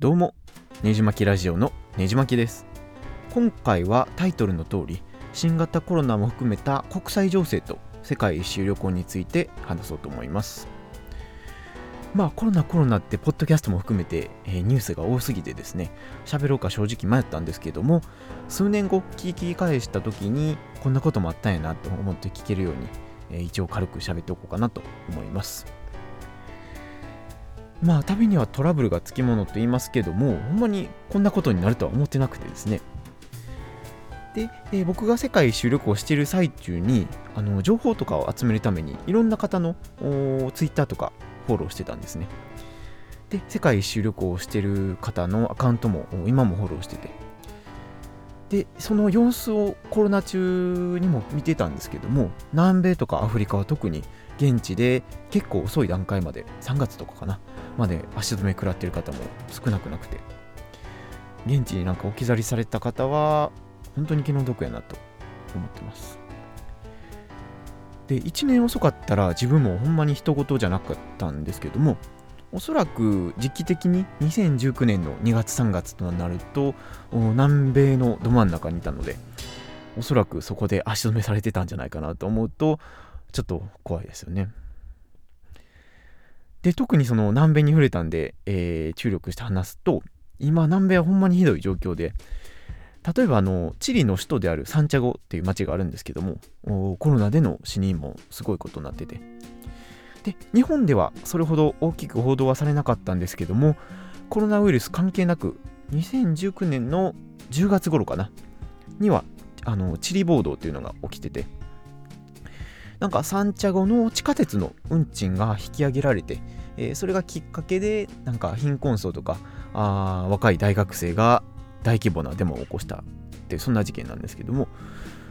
どうもねじまきラジオのねじまきです。今回はタイトルの通り新型コロナも含めた国際情勢と世界一周旅行について話そうと思います。まあコロナコロナってポッドキャストも含めて、えーニュースが多すぎてですね喋ろうか正直迷ったんですけども数年後聞き返した時にこんなこともあったんやなと思って聞けるように、え一応軽く喋っておこうかなと思います。まあ旅にはトラブルがつきものと言いますけどもほんまにこんなことになるとは思ってなくてですね。で、えー僕が世界一周旅行している最中にあの情報とかを集めるためにいろんな方のツイッターとかフォローしてたんですね。で世界一周旅行をしてる方のアカウントも今もフォローしてて。でその様子をコロナ中にも見てたんですけども南米とかアフリカは特に現地で結構遅い段階まで3月とかかな。まで足止め食らってる方も少なくなくて。現地になんか置き去りされた方は本当に気の毒やなと思ってます。で1年遅かったら自分もほんまに人事じゃなかったんですけどもおそらく時期的に2019年の2月3月となると南米のど真ん中にいたのでおそらくそこで足止めされてたんじゃないかなと思うとちょっと怖いですよね。で特にその南米に触れたんで、えー注力して話すと今南米はほんまにひどい状況で例えばあのチリの首都であるサンチャゴっていう町があるんですけどもコロナでの死人もすごいことになってて。で日本ではそれほど大きく報道はされなかったんですけどもコロナウイルス関係なく2019年の10月頃かなにはあのチリ暴動っていうのが起きてて。なんかサンチャゴの地下鉄の運賃が引き上げられて、えーそれがきっかけでなんか貧困層とかあ若い大学生が大規模なデモを起こしたってそんな事件なんですけども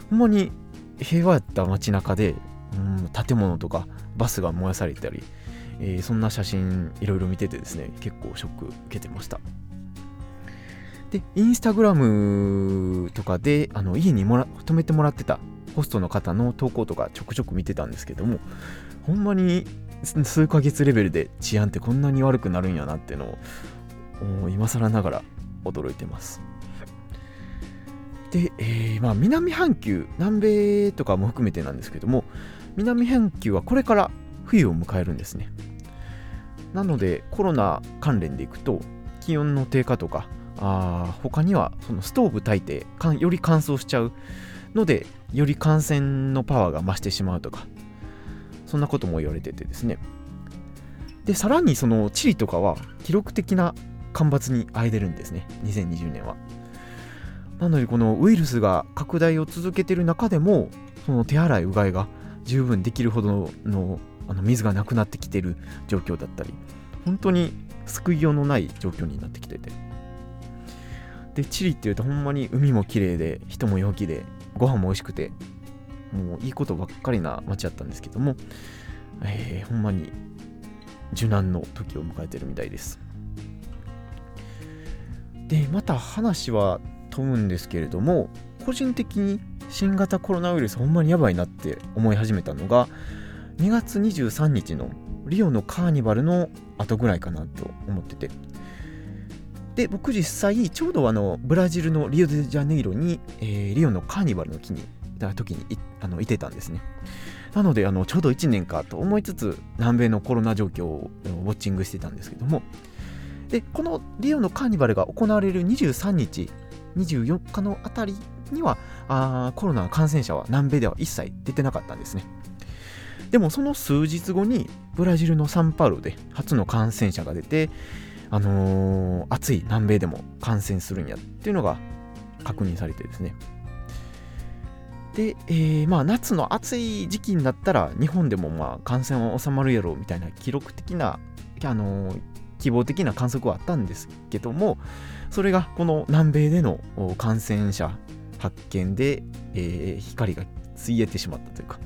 ほんまに平和やった街中で、うん、建物とかバスが燃やされたり、えーそんな写真いろいろ見ててですね結構ショック受けてました。でインスタグラムとかであの家にもら泊めてもらってたホストの方の投稿とかちょくちょく見てたんですけどもほんまに数ヶ月レベルで治安ってこんなに悪くなるんやなっていうのを今更ながら驚いてます。で、えーまあ、南半球南米とかも含めてなんですけども南半球はこれから冬を迎えるんですね。なのでコロナ関連でいくと気温の低下とかあ他にはそのストーブ炊いてより乾燥しちゃうのでより感染のパワーが増してしまうとかそんなことも言われててですね。でさらにそのチリとかは記録的な干ばつにあえでるんですね。2020年は。なのでこのウイルスが拡大を続けてる中でもその手洗いうがいが十分できるほどのあの水がなくなってきてる状況だったり本当に救いようのない状況になってきてて。でチリっていうとほんまに海も綺麗で人も陽気でご飯も美味しくてもういいことばっかりな街だったんですけども、えーほんまに受難の時を迎えてるみたいです。でまた話は飛ぶんですけれども個人的に新型コロナウイルスほんまにやばいなって思い始めたのが2月23日のリオのカーニバルの後ぐらいかなと思っててで僕実際ちょうどあのブラジルのリオデジャネイロに、えーリオのカーニバルの日にだ時にいあのいてたんですね。なのであのちょうど1年かと思いつつ南米のコロナ状況をウォッチングしてたんですけども。でこのリオのカーニバルが行われる23日24日のあたりにはあコロナの感染者は南米では一切出てなかったんですね。でもその数日後にブラジルのサンパウロで初の感染者が出てあのー暑い南米でも感染するんやっていうのが確認されてですね。で、えーまあ夏の暑い時期になったら日本でもまあ感染は収まるやろうみたいな記録的な、あのー希望的な観測はあったんですけどもそれがこの南米での感染者発見で、えー光がついえてしまったというか。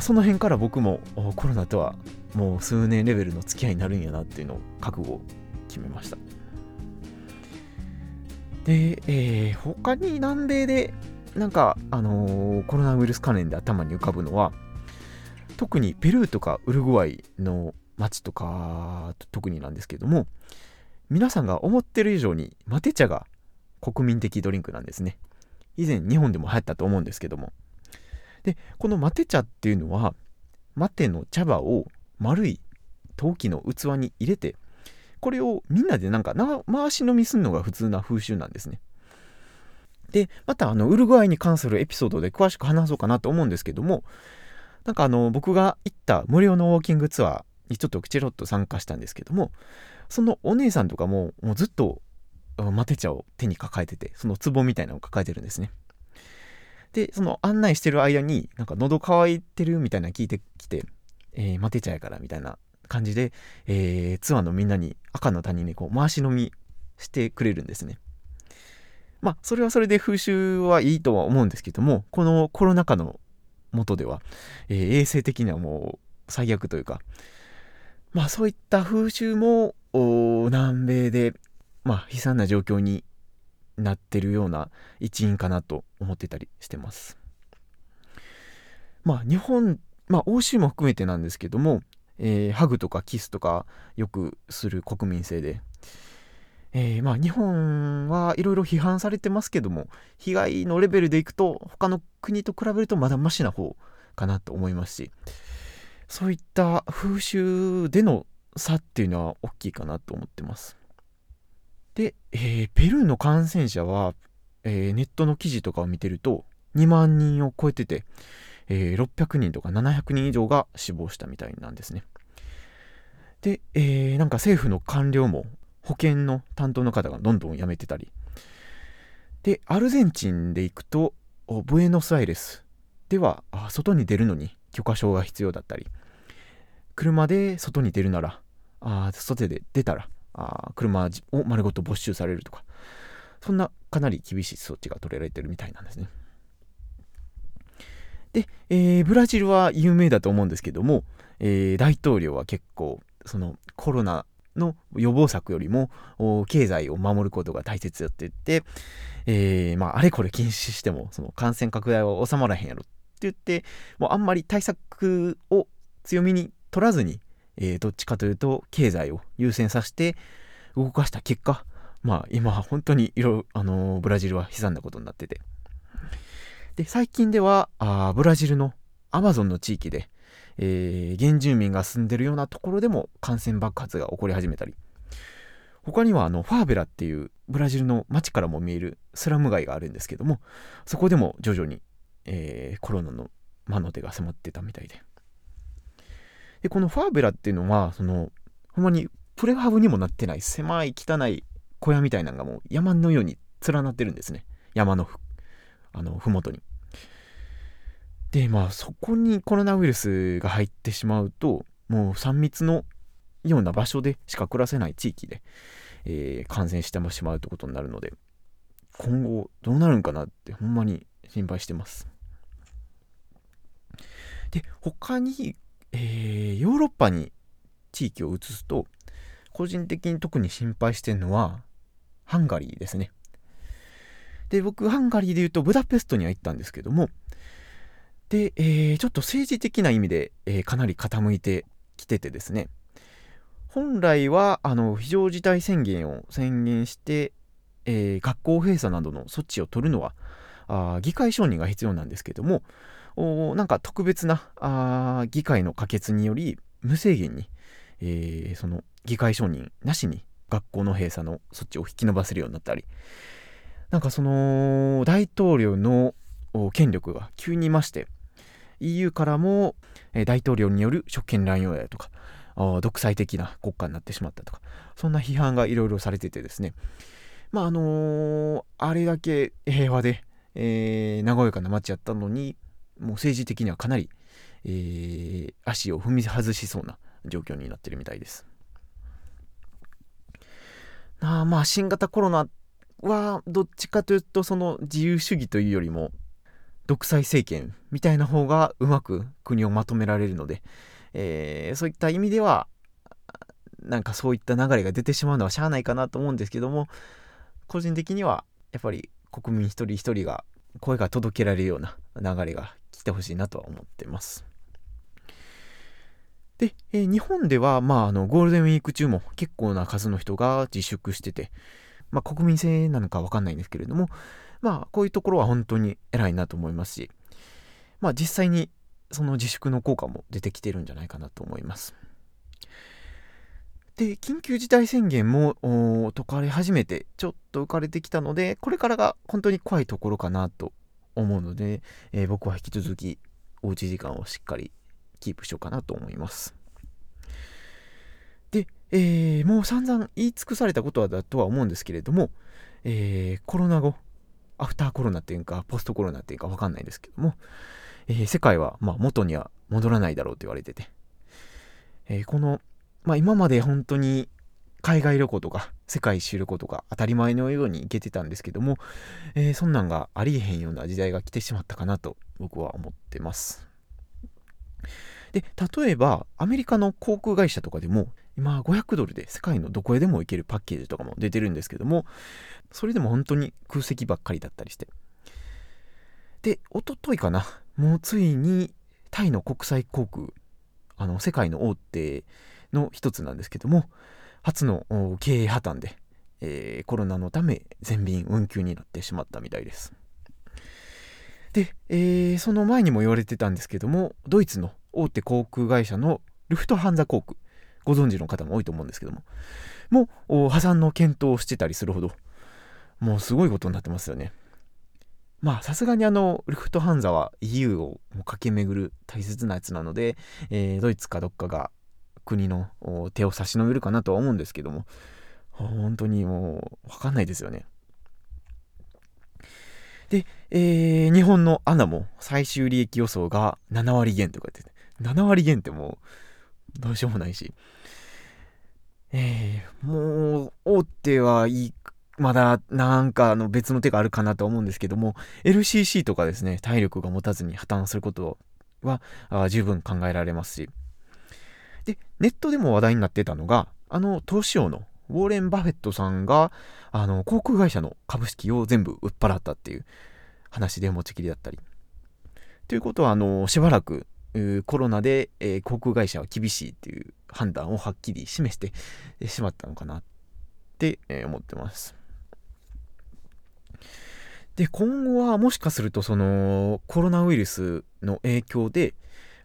その辺から僕もコロナとはもう数年レベルの付き合いになるんやなっていうのを覚悟を決めました。で、えー他に南米でなんか、あのーコロナウイルス関連で頭に浮かぶのは特にペルーとかウルグアイの街とか特になんですけども皆さんが思ってる以上にマテ茶が国民的ドリンクなんですね。以前日本でも流行ったと思うんですけども。でこのマテ茶っていうのはマテの茶葉を丸い陶器の器に入れてこれをみんなでなんか回し飲みするのが普通な風習なんですね。でまたあのウルグアイに関するエピソードで詳しく話そうかなと思うんですけどもなんかあの僕が行った無料のウォーキングツアーにちょっとチロッと参加したんですけどもそのお姉さんとかももうずっとマテ茶を手に抱えててその壺みたいなのを抱えてるんですね。でその案内してる間になんか喉乾いてるみたいな聞いてきて、えー、マテ茶やからみたいな感じで、えー、ツアーのみんなに赤の谷にこう回し飲みしてくれるんですねまあそれはそれで風習はいいとは思うんですけどもこのコロナ禍の元では、えー、衛生的にはもう最悪というかまあそういった風習も南米で、まあ、悲惨な状況になってるような一因かなと思ってたりしてます。まあ日本、まあ欧州も含めてなんですけども、えー、ハグとかキスとかよくする国民性で、えー、まあ日本はいろいろ批判されてますけども被害のレベルでいくと他の国と比べるとまだマシな方かなと思いますしそういった風習での差っていうのは大きいかなと思ってます。で、えー、ペルーの感染者は、えー、ネットの記事とかを見てると2万人を超えてて、えー、600人とか700人以上が死亡したみたいなんですね。で、えー、なんか政府の官僚も保健の担当の方がどんどん辞めてたり。でアルゼンチンで行くとブエノスアイレスでは外に出るのに許可証が必要だったり。車で外に出るならあ外で出たらあ車を丸ごと没収されるとか。そんなかなり厳しい措置が取られてるみたいなんですね。で、えー、ブラジルは有名だと思うんですけども、えー、大統領は結構そのコロナの予防策よりも経済を守ることが大切だって言って、えー、まあ、あれこれ禁止してもその感染拡大は収まらへんやろって言ってもうあんまり対策を強みに取らずに、えー、どっちかというと経済を優先させて動かした結果まあ今本当にいろあの、ブラジルは悲惨なことになってて。で最近ではあブラジルのアマゾンの地域で、えー、原住民が住んでるようなところでも感染爆発が起こり始めたり他にはあのファーベラっていうブラジルの街からも見えるスラム街があるんですけどもそこでも徐々に、えー、コロナの魔の手が迫ってたみたいでで、このファーベラっていうのは、その、ほんまにプレハブにもなってない狭い汚い小屋みたいなのがもう山のように連なってるんですね。山のふ、あの、ふもとに。で、まあそこにコロナウイルスが入ってしまうと、もう3密のような場所でしか暮らせない地域で、えー、感染してしまうということになるので、今後どうなるんかなってほんまに心配してます。で、他にえー、ヨーロッパに地域を移すと個人的に特に心配してるのはハンガリーですね。で僕ハンガリーで言うとブダペストには行ったんですけどもで、えー、ちょっと政治的な意味で、えー、かなり傾いてきててですね。本来はあの非常事態宣言を宣言して、えー、学校閉鎖などの措置を取るのはあ議会承認が必要なんですけどもおなんか特別なあ議会の可決により無制限に、えー、その議会承認なしに学校の閉鎖の措置を引き延ばせるようになったりなんかその大統領の権力が急に増して EU からも、え、大統領による職権乱用やとか独裁的な国家になってしまったとかそんな批判がいろいろされててですねまああのー、あれだけ平和で、えー、和やかな街やったのにもう政治的にはかなり、えー、足を踏み外しそうな状況になってるみたいです。あまあ新型コロナはどっちかというとその自由主義というよりも独裁政権みたいな方がうまく国をまとめられるので、えー、そういった意味ではなんかそういった流れが出てしまうのはしゃあないかなと思うんですけども個人的にはやっぱり国民一人一人が声が届けられるような流れが来てほしいなとは思ってます。で、えー、日本では、まあ、あのゴールデンウィーク中も結構な数の人が自粛してて、まあ、国民性なのかわかんないんですけれども、まあ、こういうところは本当に偉いなと思いますし、まあ、実際にその自粛の効果も出てきてるんじゃないかなと思います。で、緊急事態宣言も解かれ始めて、ちょっと浮かれてきたので、これからが本当に怖いところかなと思うので、えー、僕は引き続きおうち時間をしっかりキープしようかなと思います。で、えー、もう散々言い尽くされたことだとは思うんですけれども、えー、コロナ後、アフターコロナっていうか、ポストコロナっていうかわかんないですけども、えー、世界はまあ元には戻らないだろうと言われてて、えー、この、まあ、今まで本当に海外旅行とか世界一周旅行とか当たり前のように行けてたんですけども、えー、そんなんがありえへんような時代が来てしまったかなと僕は思ってます。で例えばアメリカの航空会社とかでも今500ドルで世界のどこへでも行けるパッケージとかも出てるんですけどもそれでも本当に空席ばっかりだったりして。でおとといかな。もうついにタイの国際航空あの世界の大手の一つなんですけども初の経営破綻で、えー、コロナのため全便運休になってしまったみたいです。で、えー、その前にも言われてたんですけどもドイツの大手航空会社のルフトハンザ航空。ご存知の方も多いと思うんですけども。もう破産の検討をしてたりするほどもうすごいことになってますよね。まあさすがにあのルフトハンザは EU を駆け巡る大切なやつなので、えー、ドイツかどっかが国の手を差し伸べるかなとは思うんですけども。本当にもう分かんないですよね。で、えー、日本のアナも最終利益予想が7割減とか言って7割減ってもうどうしようもないし、えー、もう大手はいいまだなんかの別の手があるかなと思うんですけども LCC とかですね体力が持たずに破綻することは十分考えられますし。でネットでも話題になってたのがあの投資王のウォーレン・バフェットさんがあの航空会社の株式を全部売っ払ったっていう話で持ちきりだったり。ということはあのしばらくコロナで、えー、航空会社は厳しいっていう判断をはっきり示してしまったのかなって、えー、思ってます。で、今後はもしかするとそのコロナウイルスの影響で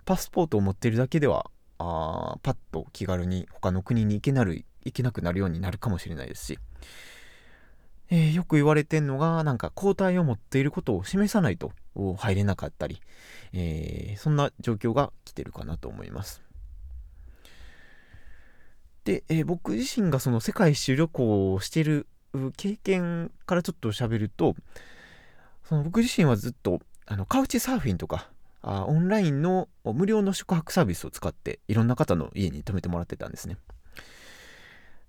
パスポートを持ってるだけではあパッと気軽に他の国に行けなる行けなくなるようになるかもしれないですし、えー、よく言われてんのがなんか抗体を持っていることを示さないと入れなかったり、えー、そんな状況が来てるかなと思います。で、えー、僕自身がその世界一周旅行をしてる経験からちょっと喋るとその僕自身はずっとあのカウチサーフィンとかあオンラインの無料の宿泊サービスを使っていろんな方の家に泊めてもらってたんですね。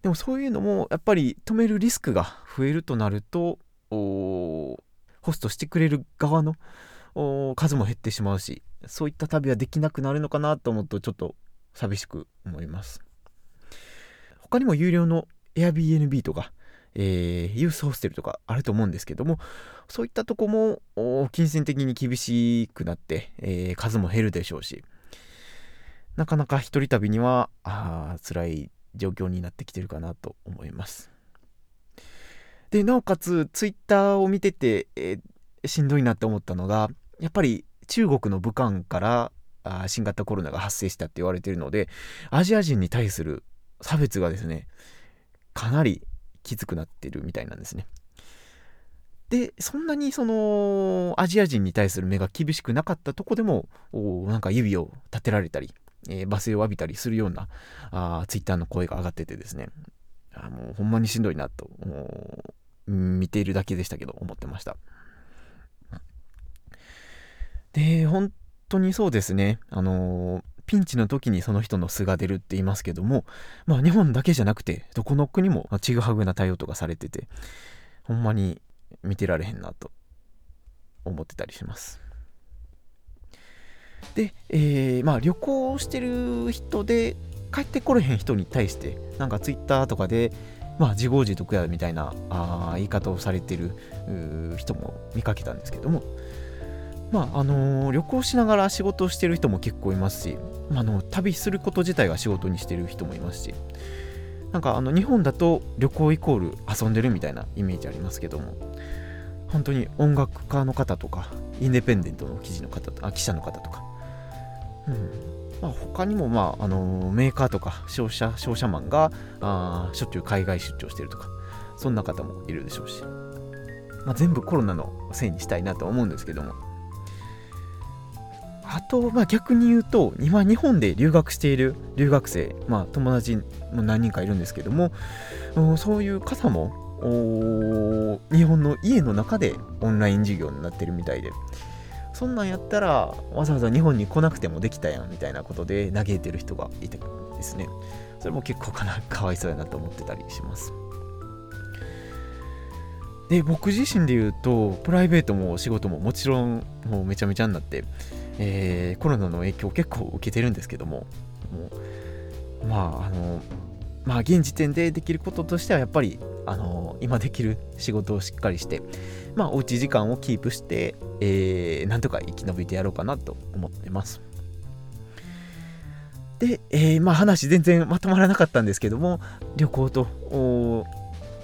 でもそういうのもやっぱり止めるリスクが増えるとなるとホストしてくれる側の数も減ってしまうしそういった旅はできなくなるのかなと思うとちょっと寂しく思います。他にも有料の Airbnb とかえー、ユースホステルとかあると思うんですけども、そういったとこも金銭的に厳しくなって、えー、数も減るでしょうし、なかなか一人旅にはあ辛い状況になってきてるかなと思います。で、なおかつ、ツイッターを見てて、えー、しんどいなって思ったのが、やっぱり中国の武漢からあ新型コロナが発生したって言われてるので、アジア人に対する差別がですね、かなりきつくなってるみたいなんですね。で、そんなにそのアジア人に対する目が厳しくなかったとこでも、なんか指を立てられたり、えー、罵声を浴びたりするようなあツイッターの声が上がっててですね、あもうほんまにしんどいなと、見ているだけでしたけど、思ってました。で、本当にそうですね、あのーピンチの時にその人の素が出るって言いますけども、まあ日本だけじゃなくて、どこの国もちぐはぐな対応とかされてて、ほんまに見てられへんなと思ってたりします。で、えー、まあ旅行してる人で帰ってこれへん人に対して、なんか Twitter とかで、まあ自業自得やみたいなあ言い方をされてる人も見かけたんですけども、まああのー、旅行しながら仕事をしてる人も結構いますし、まあ、の旅すること自体が仕事にしてる人もいますし。なんかあの日本だと旅行イコール遊んでるみたいなイメージありますけども。本当に音楽家の方とかインデペンデントの記事の方あ記者の方とか、まあ、他にも、まああの、メーカーとか商社商社マンがあしょっちゅう海外出張してるとかそんな方もいるでしょうし、まあ、全部コロナのせいにしたいなと思うんですけども。あと、まあ、逆に言うと今日本で留学している留学生、まあ、友達も何人かいるんですけどもそういう方も日本の家の中でオンライン授業になってるみたいで。そんなんやったらわざわざ日本に来なくてもできたやんみたいなことで嘆いてる人がいてですね。それも結構かなかわいそうやなと思ってたりします。で僕自身で言うとプライベートも仕事ももちろんもうめちゃめちゃになってえー、コロナの影響を結構受けてるんですけどももうまああのまあ現時点でできることとしてはやっぱりあの今できる仕事をしっかりしてまあおうち時間をキープして、えー、なんとか生き延びてやろうかなと思ってますで、えー、まあ話全然まとまらなかったんですけども旅行と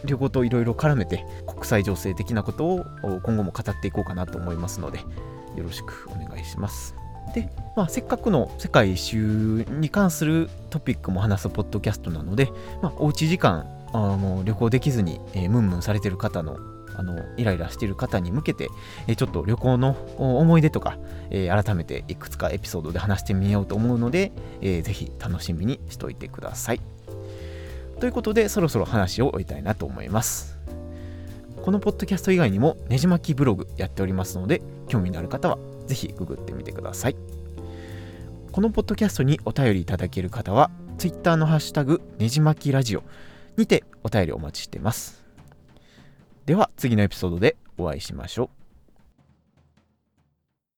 旅行といろいろ絡めて国際情勢的なことを今後も語っていこうかなと思いますのでよろしくお願いします。で、まあ、せっかくの世界一周に関するトピックも話すポッドキャストなので、まあ、おうち時間あの旅行できずに、えー、ムンムンされてる方のあのイライラしている方に向けて、えー、ちょっと旅行の思い出とか、えー、改めていくつかエピソードで話してみようと思うので、えー、ぜひ楽しみにしておいてください。ということでそろそろ話を終えたいなと思います。このポッドキャスト以外にもねじ巻きブログやっておりますので興味のある方はぜひググってみてください。このポッドキャストにお便りいただける方は Twitter のハッシュタグねじまきラジオにてお便りお待ちしてます。では次のエピソードでお会いしましょう。